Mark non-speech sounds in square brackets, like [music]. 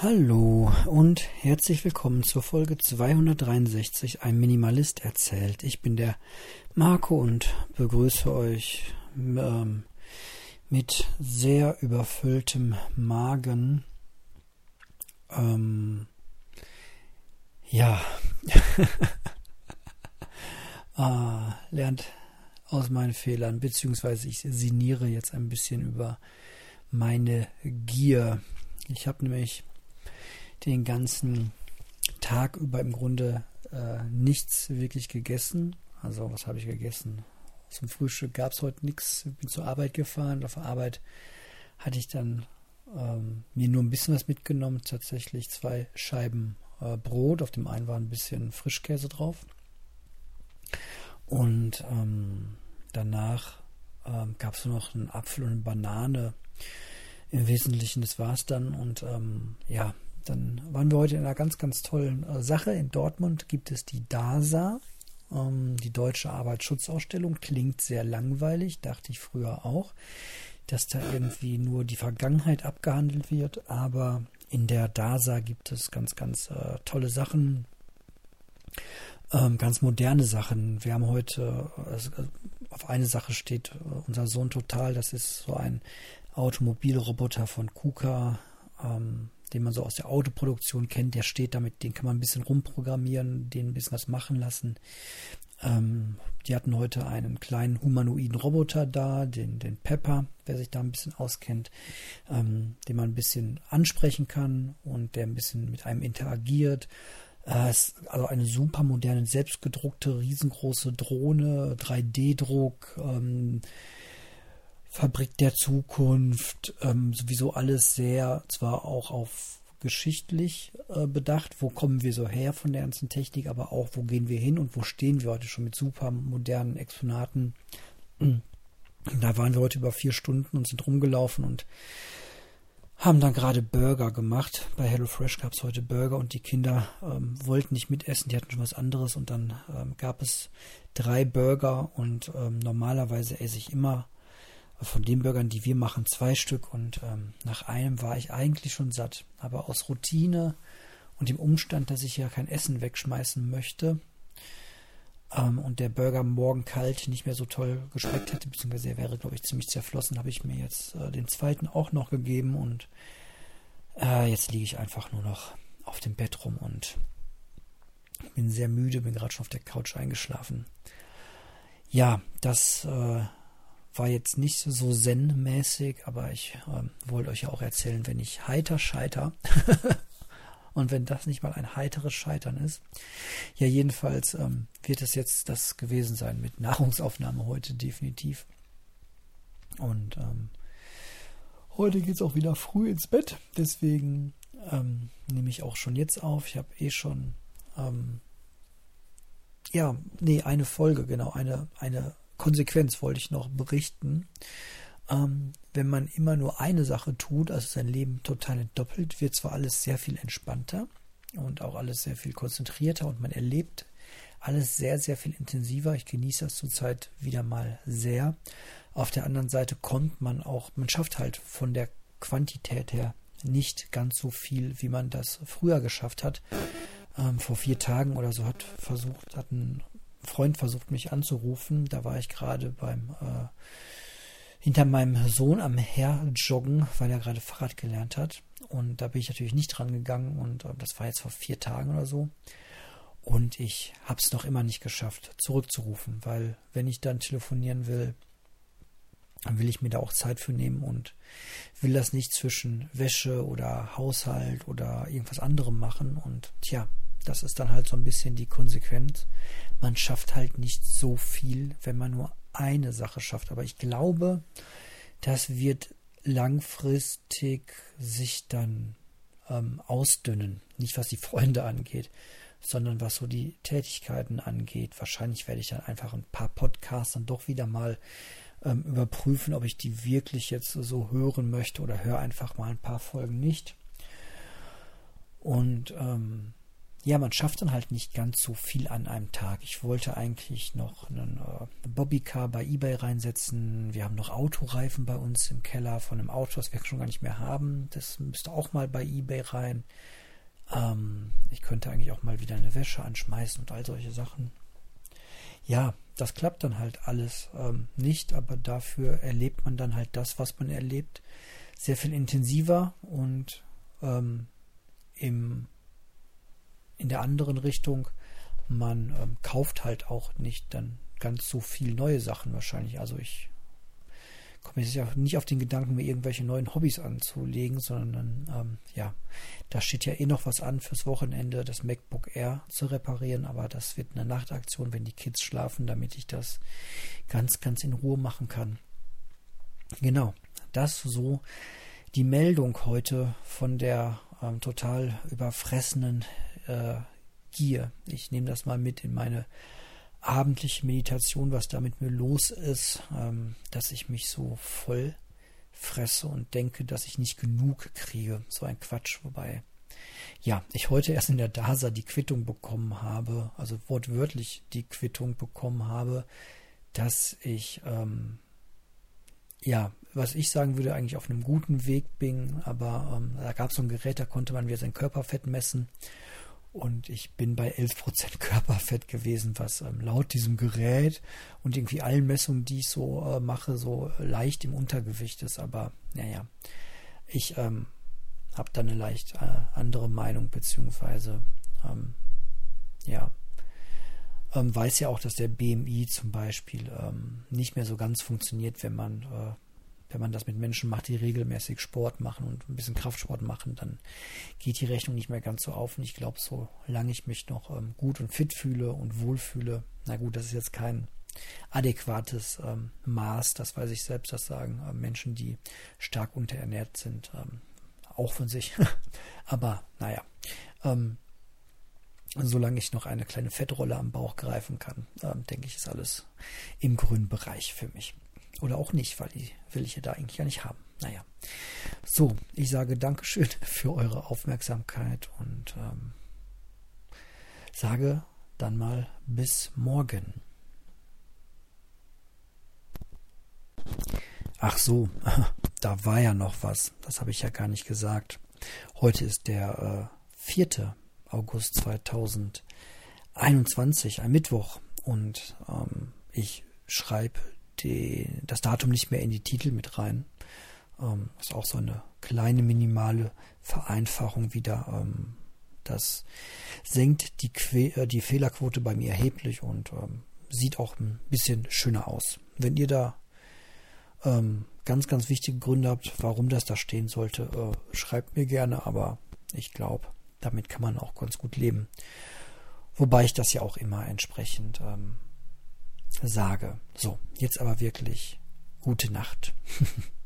Hallo und herzlich willkommen zur Folge 263 Ein Minimalist erzählt. Ich bin der Marco und begrüße euch ähm, mit sehr überfülltem Magen. Ähm, ja, [laughs] ah, lernt aus meinen Fehlern, beziehungsweise ich sinniere jetzt ein bisschen über meine Gier. Ich habe nämlich den ganzen Tag über im Grunde äh, nichts wirklich gegessen. Also was habe ich gegessen? Zum Frühstück gab es heute nichts. Bin zur Arbeit gefahren. Auf Arbeit hatte ich dann ähm, mir nur ein bisschen was mitgenommen. Tatsächlich zwei Scheiben äh, Brot. Auf dem einen war ein bisschen Frischkäse drauf. Und ähm, danach ähm, gab es noch einen Apfel und eine Banane. Im Wesentlichen, das war es dann. Und ähm, ja, dann waren wir heute in einer ganz, ganz tollen äh, Sache. In Dortmund gibt es die DASA, ähm, die Deutsche Arbeitsschutzausstellung. Klingt sehr langweilig, dachte ich früher auch, dass da irgendwie nur die Vergangenheit abgehandelt wird. Aber in der DASA gibt es ganz, ganz äh, tolle Sachen, ähm, ganz moderne Sachen. Wir haben heute, also, auf eine Sache steht äh, unser Sohn total, das ist so ein Automobilroboter von KUKA. Ähm, den man so aus der Autoproduktion kennt, der steht damit, den kann man ein bisschen rumprogrammieren, den ein bisschen was machen lassen. Ähm, die hatten heute einen kleinen humanoiden Roboter da, den, den Pepper, wer sich da ein bisschen auskennt, ähm, den man ein bisschen ansprechen kann und der ein bisschen mit einem interagiert. Äh, also eine super moderne, selbstgedruckte, riesengroße Drohne, 3D-Druck, ähm, Fabrik der Zukunft, ähm, sowieso alles sehr, zwar auch auf geschichtlich äh, bedacht, wo kommen wir so her von der ganzen Technik, aber auch, wo gehen wir hin und wo stehen wir heute schon mit super modernen Exponaten. Da waren wir heute über vier Stunden und sind rumgelaufen und haben dann gerade Burger gemacht. Bei HelloFresh gab es heute Burger und die Kinder ähm, wollten nicht mitessen, die hatten schon was anderes und dann ähm, gab es drei Burger und ähm, normalerweise esse ich immer von den Burgern, die wir machen, zwei Stück und ähm, nach einem war ich eigentlich schon satt. Aber aus Routine und dem Umstand, dass ich ja kein Essen wegschmeißen möchte ähm, und der Burger morgen kalt nicht mehr so toll geschmeckt hätte, beziehungsweise er wäre, glaube ich, ziemlich zerflossen, habe ich mir jetzt äh, den zweiten auch noch gegeben und äh, jetzt liege ich einfach nur noch auf dem Bett rum und bin sehr müde, bin gerade schon auf der Couch eingeschlafen. Ja, das äh, war jetzt nicht so zen-mäßig, aber ich ähm, wollte euch ja auch erzählen, wenn ich heiter scheiter. [laughs] Und wenn das nicht mal ein heiteres Scheitern ist. Ja, jedenfalls ähm, wird es jetzt das gewesen sein mit Nahrungsaufnahme heute definitiv. Und ähm, heute geht es auch wieder früh ins Bett. Deswegen ähm, nehme ich auch schon jetzt auf. Ich habe eh schon, ähm, ja, nee, eine Folge, genau, eine, eine Konsequenz wollte ich noch berichten. Ähm, wenn man immer nur eine Sache tut, also sein Leben total entdoppelt, wird zwar alles sehr viel entspannter und auch alles sehr viel konzentrierter und man erlebt alles sehr, sehr viel intensiver. Ich genieße das zurzeit wieder mal sehr. Auf der anderen Seite kommt man auch, man schafft halt von der Quantität her nicht ganz so viel, wie man das früher geschafft hat. Ähm, vor vier Tagen oder so hat versucht, hat ein Freund versucht, mich anzurufen. Da war ich gerade beim äh, hinter meinem Sohn am Herjoggen, weil er gerade Fahrrad gelernt hat. Und da bin ich natürlich nicht dran gegangen und äh, das war jetzt vor vier Tagen oder so. Und ich habe es noch immer nicht geschafft, zurückzurufen, weil wenn ich dann telefonieren will, dann will ich mir da auch Zeit für nehmen und will das nicht zwischen Wäsche oder Haushalt oder irgendwas anderem machen. Und tja, das ist dann halt so ein bisschen die Konsequenz. Man schafft halt nicht so viel, wenn man nur eine Sache schafft. Aber ich glaube, das wird langfristig sich dann ähm, ausdünnen. Nicht was die Freunde angeht, sondern was so die Tätigkeiten angeht. Wahrscheinlich werde ich dann einfach ein paar Podcasts dann doch wieder mal ähm, überprüfen, ob ich die wirklich jetzt so hören möchte oder höre einfach mal ein paar Folgen nicht. Und ähm, ja, man schafft dann halt nicht ganz so viel an einem Tag. Ich wollte eigentlich noch einen äh, Bobbycar bei eBay reinsetzen. Wir haben noch Autoreifen bei uns im Keller von einem Auto, das wir schon gar nicht mehr haben. Das müsste auch mal bei eBay rein. Ähm, ich könnte eigentlich auch mal wieder eine Wäsche anschmeißen und all solche Sachen. Ja, das klappt dann halt alles ähm, nicht, aber dafür erlebt man dann halt das, was man erlebt, sehr viel intensiver und ähm, im in der anderen Richtung, man ähm, kauft halt auch nicht dann ganz so viel neue Sachen wahrscheinlich. Also ich komme jetzt ja nicht auf den Gedanken, mir irgendwelche neuen Hobbys anzulegen, sondern ähm, ja, da steht ja eh noch was an fürs Wochenende, das MacBook Air zu reparieren, aber das wird eine Nachtaktion, wenn die Kids schlafen, damit ich das ganz, ganz in Ruhe machen kann. Genau, das so die Meldung heute von der ähm, total überfressenen äh, Gier. Ich nehme das mal mit in meine abendliche Meditation, was da mit mir los ist, ähm, dass ich mich so voll fresse und denke, dass ich nicht genug kriege. So ein Quatsch, wobei ja, ich heute erst in der DASA die Quittung bekommen habe, also wortwörtlich die Quittung bekommen habe, dass ich ähm, ja, was ich sagen würde, eigentlich auf einem guten Weg bin, aber ähm, da gab es so ein Gerät, da konnte man wieder sein Körperfett messen und ich bin bei 11% [laughs] Körperfett gewesen, was ähm, laut diesem Gerät und irgendwie allen Messungen, die ich so äh, mache, so leicht im Untergewicht ist. Aber naja, ich ähm, habe da eine leicht äh, andere Meinung, beziehungsweise ähm, ja, ähm, weiß ja auch, dass der BMI zum Beispiel ähm, nicht mehr so ganz funktioniert, wenn man äh, wenn man das mit Menschen macht, die regelmäßig Sport machen und ein bisschen Kraftsport machen, dann geht die Rechnung nicht mehr ganz so auf. Und ich glaube, solange ich mich noch ähm, gut und fit fühle und wohlfühle, na gut, das ist jetzt kein adäquates ähm, Maß, das weiß ich selbst, das sagen äh, Menschen, die stark unterernährt sind, ähm, auch von sich. [laughs] Aber naja, ähm, solange ich noch eine kleine Fettrolle am Bauch greifen kann, ähm, denke ich, ist alles im grünen Bereich für mich. Oder auch nicht, weil die will ich ja da eigentlich gar nicht haben. Naja. So, ich sage Dankeschön [laughs] für eure Aufmerksamkeit und ähm, sage dann mal bis morgen. Ach so, [laughs] da war ja noch was. Das habe ich ja gar nicht gesagt. Heute ist der äh, 4. August 2021, ein Mittwoch. Und ähm, ich schreibe die, das Datum nicht mehr in die Titel mit rein. Ähm, ist auch so eine kleine minimale Vereinfachung wieder. Ähm, das senkt die, que äh, die Fehlerquote bei mir erheblich und ähm, sieht auch ein bisschen schöner aus. Wenn ihr da ähm, ganz, ganz wichtige Gründe habt, warum das da stehen sollte, äh, schreibt mir gerne, aber ich glaube, damit kann man auch ganz gut leben. Wobei ich das ja auch immer entsprechend ähm, sage. So, jetzt aber wirklich gute Nacht. [laughs]